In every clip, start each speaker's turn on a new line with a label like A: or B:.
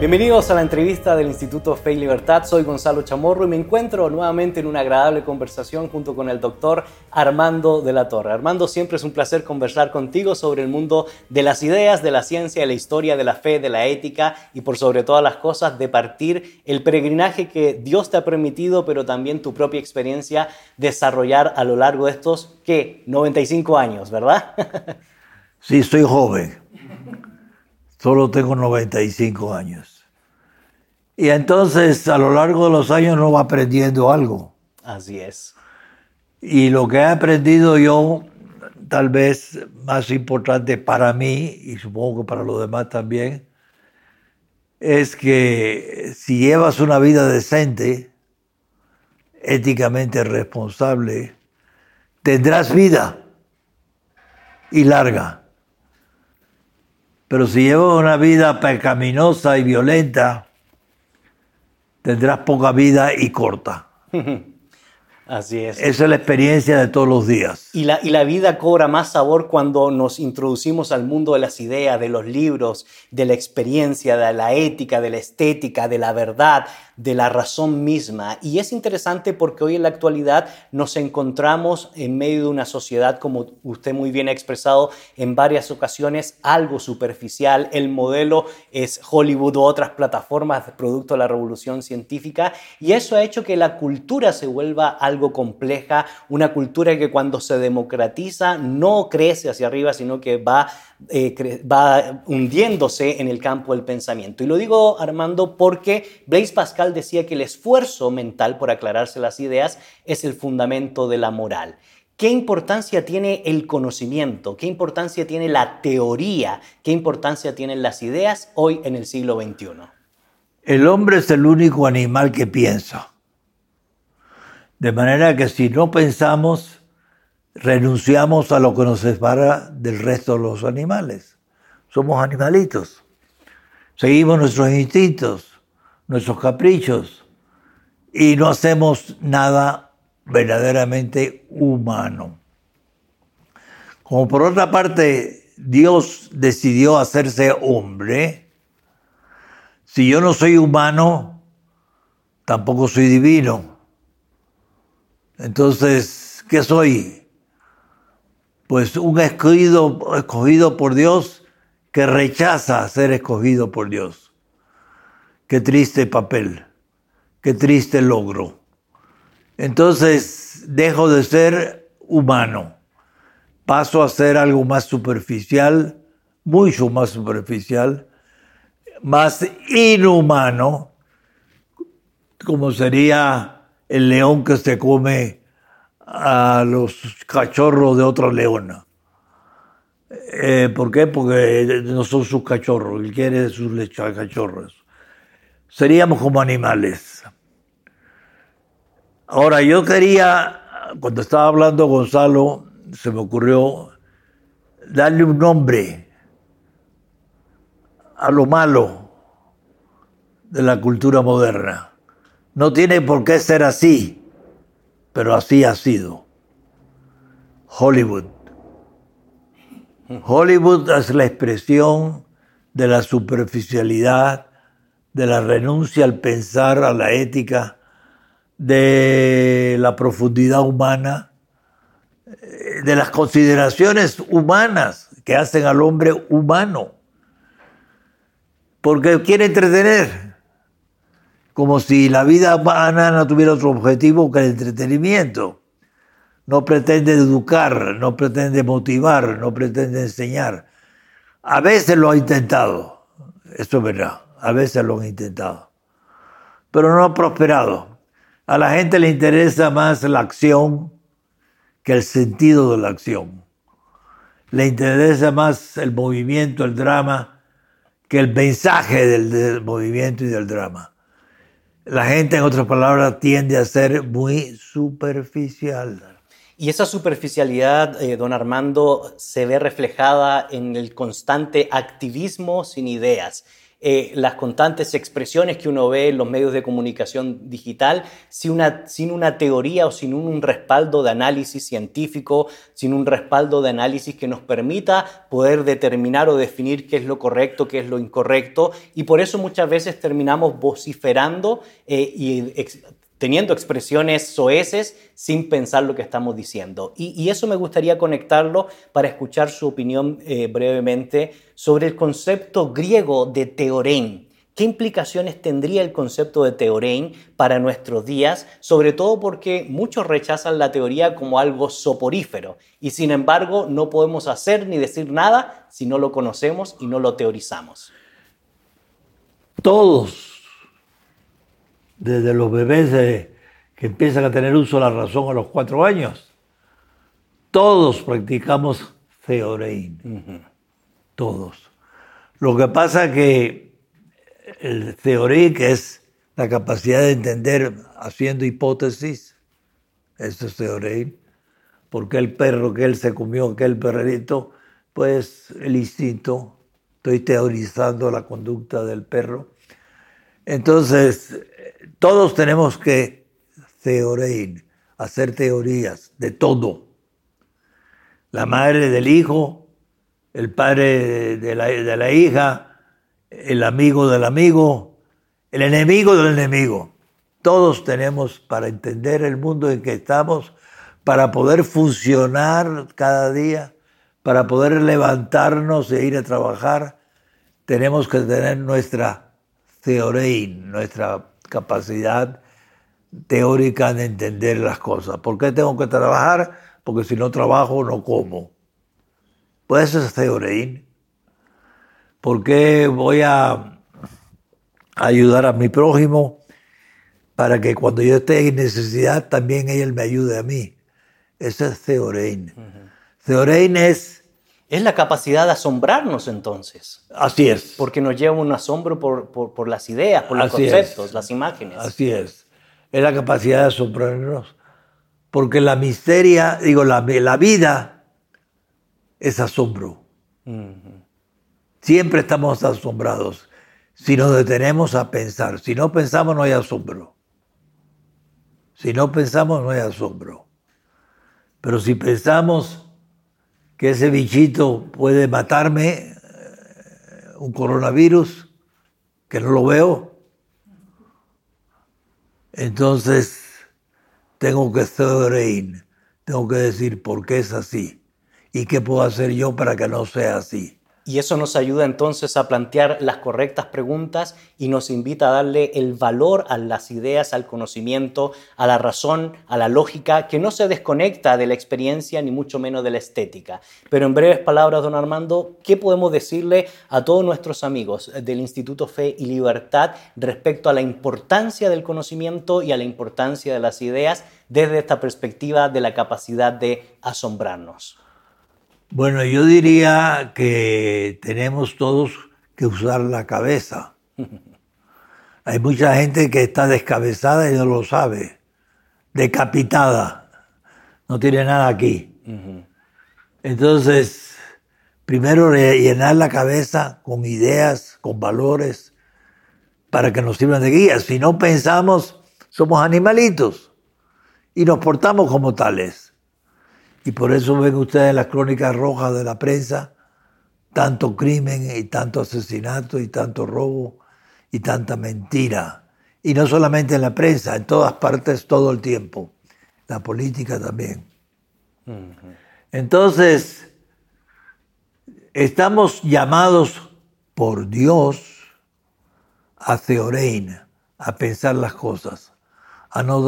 A: Bienvenidos a la entrevista del Instituto Fe y Libertad. Soy Gonzalo Chamorro y me encuentro nuevamente en una agradable conversación junto con el doctor Armando de la Torre. Armando, siempre es un placer conversar contigo sobre el mundo de las ideas, de la ciencia, de la historia, de la fe, de la ética y por sobre todas las cosas de partir el peregrinaje que Dios te ha permitido, pero también tu propia experiencia desarrollar a lo largo de estos, ¿qué? 95 años, ¿verdad?
B: sí, estoy joven. Solo tengo 95 años. Y entonces a lo largo de los años uno va aprendiendo algo.
A: Así es.
B: Y lo que he aprendido yo, tal vez más importante para mí, y supongo que para los demás también, es que si llevas una vida decente, éticamente responsable, tendrás vida y larga. Pero si llevas una vida pecaminosa y violenta, tendrás poca vida y corta.
A: Así es.
B: Esa es la experiencia de todos los días.
A: Y la, y la vida cobra más sabor cuando nos introducimos al mundo de las ideas, de los libros, de la experiencia, de la ética, de la estética, de la verdad, de la razón misma. Y es interesante porque hoy en la actualidad nos encontramos en medio de una sociedad, como usted muy bien ha expresado en varias ocasiones, algo superficial. El modelo es Hollywood u otras plataformas producto de la revolución científica. Y eso ha hecho que la cultura se vuelva algo compleja, una cultura que cuando se democratiza no crece hacia arriba, sino que va eh, va hundiéndose en el campo del pensamiento. Y lo digo, Armando, porque Blaise Pascal decía que el esfuerzo mental por aclararse las ideas es el fundamento de la moral. ¿Qué importancia tiene el conocimiento? ¿Qué importancia tiene la teoría? ¿Qué importancia tienen las ideas hoy en el siglo XXI?
B: El hombre es el único animal que piensa. De manera que si no pensamos, renunciamos a lo que nos separa del resto de los animales. Somos animalitos. Seguimos nuestros instintos, nuestros caprichos y no hacemos nada verdaderamente humano. Como por otra parte Dios decidió hacerse hombre, si yo no soy humano, tampoco soy divino. Entonces, ¿qué soy? pues un escogido, escogido por Dios que rechaza ser escogido por Dios. Qué triste papel, qué triste logro. Entonces dejo de ser humano, paso a ser algo más superficial, mucho más superficial, más inhumano, como sería el león que se come a los cachorros de otra leona. Eh, ¿Por qué? Porque no son sus cachorros, él quiere sus cachorros. Seríamos como animales. Ahora, yo quería, cuando estaba hablando Gonzalo, se me ocurrió darle un nombre a lo malo de la cultura moderna. No tiene por qué ser así pero así ha sido. Hollywood. Hollywood es la expresión de la superficialidad, de la renuncia al pensar, a la ética, de la profundidad humana, de las consideraciones humanas que hacen al hombre humano. Porque quiere entretener como si la vida no tuviera otro objetivo que el entretenimiento. No pretende educar, no pretende motivar, no pretende enseñar. A veces lo ha intentado, esto es verdad, a veces lo han intentado, pero no ha prosperado. A la gente le interesa más la acción que el sentido de la acción. Le interesa más el movimiento, el drama, que el mensaje del movimiento y del drama la gente, en otras palabras, tiende a ser muy superficial.
A: Y esa superficialidad, eh, don Armando, se ve reflejada en el constante activismo sin ideas. Eh, las constantes expresiones que uno ve en los medios de comunicación digital sin una, sin una teoría o sin un respaldo de análisis científico, sin un respaldo de análisis que nos permita poder determinar o definir qué es lo correcto, qué es lo incorrecto. Y por eso muchas veces terminamos vociferando eh, y teniendo expresiones soeces sin pensar lo que estamos diciendo. Y, eso me gustaría conectarlo para escuchar su opinión eh, brevemente sobre el concepto griego de teorén. ¿Qué implicaciones tendría el concepto de teorén para nuestros días? Sobre todo porque muchos rechazan la teoría como algo soporífero y sin embargo no podemos hacer ni decir nada si no lo conocemos y no lo teorizamos.
B: Todos desde los bebés que empiezan a tener uso de la razón a los cuatro años, todos practicamos Theorein. Todos. Lo que pasa que el Theorein, que es la capacidad de entender haciendo hipótesis, eso es Theorein. porque el perro que él se comió, aquel perrito? Pues el instinto. Estoy teorizando la conducta del perro. Entonces, todos tenemos que teorear, hacer teorías de todo. La madre del hijo, el padre de la, de la hija, el amigo del amigo, el enemigo del enemigo. Todos tenemos para entender el mundo en que estamos, para poder funcionar cada día, para poder levantarnos e ir a trabajar, tenemos que tener nuestra teorein, nuestra capacidad teórica de entender las cosas. ¿Por qué tengo que trabajar? Porque si no trabajo no como. Pues eso es teoría. ¿Por qué voy a ayudar a mi prójimo para que cuando yo esté en necesidad también él me ayude a mí? Eso es teorein. Uh es
A: es la capacidad de asombrarnos entonces.
B: Así es.
A: Porque nos lleva un asombro por, las ideas, por los conceptos, las imágenes.
B: Así es. Es la capacidad de asombrarnos. Porque la misteria, digo, la, la vida es asombro. Siempre estamos asombrados. Si nos detenemos a pensar. Si no pensamos, no hay asombro. Si no pensamos, no hay asombro. Pero si pensamos que ese bichito puede matarme, eh, un coronavirus, que no lo veo. Entonces, tengo que reír, tengo que decir por qué es así y qué puedo hacer yo para que no sea así.
A: Y eso nos ayuda entonces a plantear las correctas preguntas y nos invita a darle el valor a las ideas, al conocimiento, a la razón, a la lógica, que no se desconecta de la experiencia ni mucho menos de la estética. Pero en breves palabras, don Armando, ¿qué podemos decirle a todos nuestros amigos del Instituto Fe y Libertad respecto a la importancia del conocimiento y a la importancia de las ideas desde esta perspectiva de la capacidad de asombrarnos?
B: Bueno, yo diría que tenemos todos que usar la cabeza. Hay mucha gente que está descabezada y no lo sabe, decapitada, no tiene nada aquí. Entonces, primero llenar la cabeza con ideas, con valores, para que nos sirvan de guía. Si no pensamos, somos animalitos y nos portamos como tales. Y por eso ven ustedes las crónicas rojas de la prensa, tanto crimen y tanto asesinato y tanto robo y tanta mentira. Y no solamente en la prensa, en todas partes todo el tiempo. La política también. Entonces, estamos llamados por Dios a teorein, a pensar las cosas, a no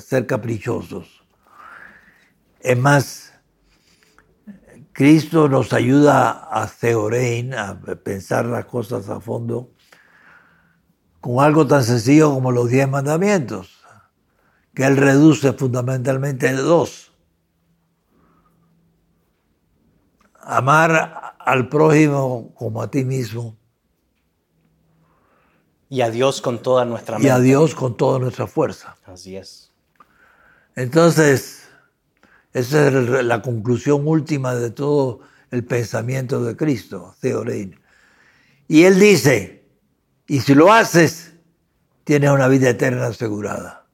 B: ser caprichosos. Es más, Cristo nos ayuda a teorein, a pensar las cosas a fondo, con algo tan sencillo como los diez mandamientos, que Él reduce fundamentalmente a dos. Amar al prójimo como a ti mismo.
A: Y a Dios con toda nuestra mente.
B: Y a Dios con toda nuestra fuerza.
A: Así es.
B: Entonces, Esa es la conclusión última de todo el pensamiento de Cristo, Theorein. Y él dice, y si lo haces, tienes una vida eterna asegurada.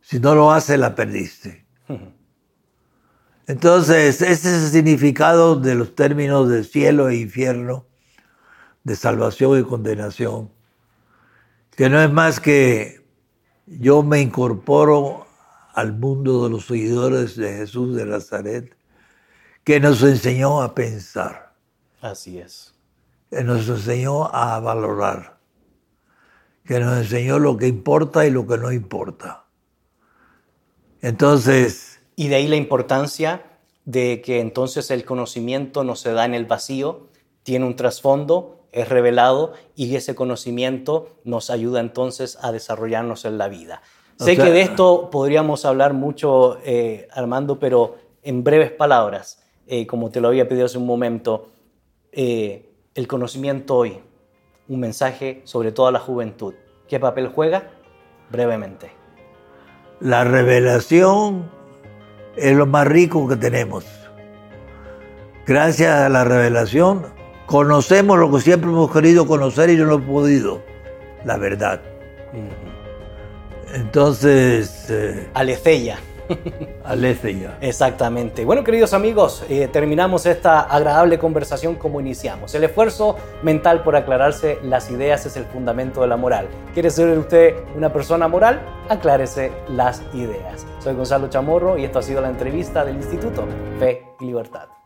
B: Si no lo haces, la perdiste. Entonces, ese es el significado de los términos de cielo e infierno, de salvación y condenación, que no es más que yo me incorporo al mundo de los seguidores de Jesús de Nazaret, que nos enseñó a pensar.
A: Así es.
B: Que nos enseñó a valorar. Que nos enseñó lo que importa y lo que no importa. Entonces,
A: y de ahí la importancia de que entonces el conocimiento no se da en el vacío, tiene un trasfondo, es revelado y ese conocimiento nos ayuda entonces a desarrollarnos en la vida. Sé que de esto podríamos hablar mucho, eh, Armando, pero en breves palabras, eh, como te lo había pedido hace un momento, eh, el conocimiento hoy, un mensaje sobre toda la juventud. ¿Qué papel juega? Brevemente.
B: La revelación es lo más rico que tenemos. Gracias a la revelación conocemos lo que siempre hemos querido conocer y no lo hemos podido, la verdad. Entonces...
A: Eh, Alecella.
B: Aletheia.
A: Exactamente. Bueno, queridos amigos, eh, terminamos esta agradable conversación como iniciamos. El esfuerzo mental por aclararse las ideas es el fundamento de la moral. ¿Quiere ser usted una persona moral? Aclárese las ideas. Soy Gonzalo Chamorro y esto ha sido la entrevista del Instituto Fe y Libertad.